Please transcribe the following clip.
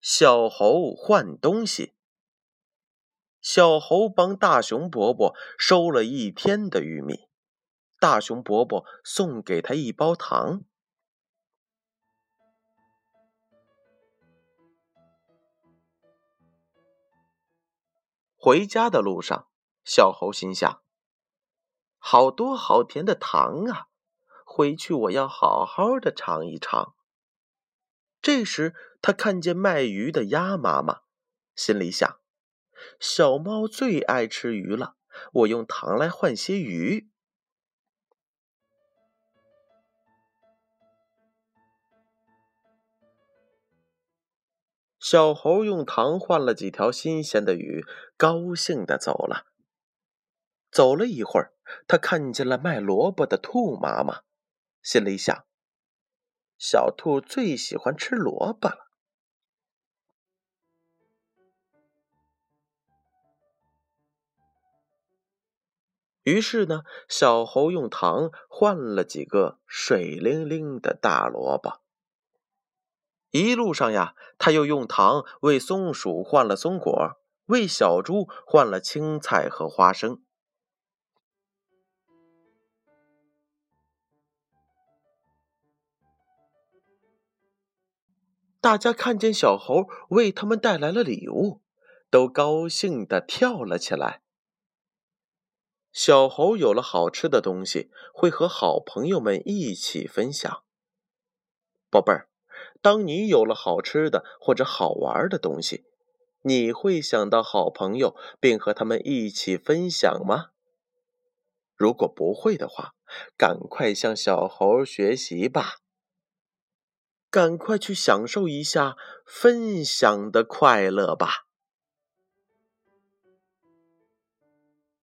小猴换东西。小猴帮大熊伯伯收了一天的玉米，大熊伯伯送给他一包糖。回家的路上，小猴心想：“好多好甜的糖啊！回去我要好好的尝一尝。”这时，他看见卖鱼的鸭妈妈，心里想：“小猫最爱吃鱼了，我用糖来换些鱼。”小猴用糖换了几条新鲜的鱼，高兴的走了。走了一会儿，他看见了卖萝卜的兔妈妈，心里想。小兔最喜欢吃萝卜了。于是呢，小猴用糖换了几个水灵灵的大萝卜。一路上呀，他又用糖为松鼠换了松果，为小猪换了青菜和花生。大家看见小猴为他们带来了礼物，都高兴的跳了起来。小猴有了好吃的东西，会和好朋友们一起分享。宝贝儿，当你有了好吃的或者好玩的东西，你会想到好朋友，并和他们一起分享吗？如果不会的话，赶快向小猴学习吧。赶快去享受一下分享的快乐吧！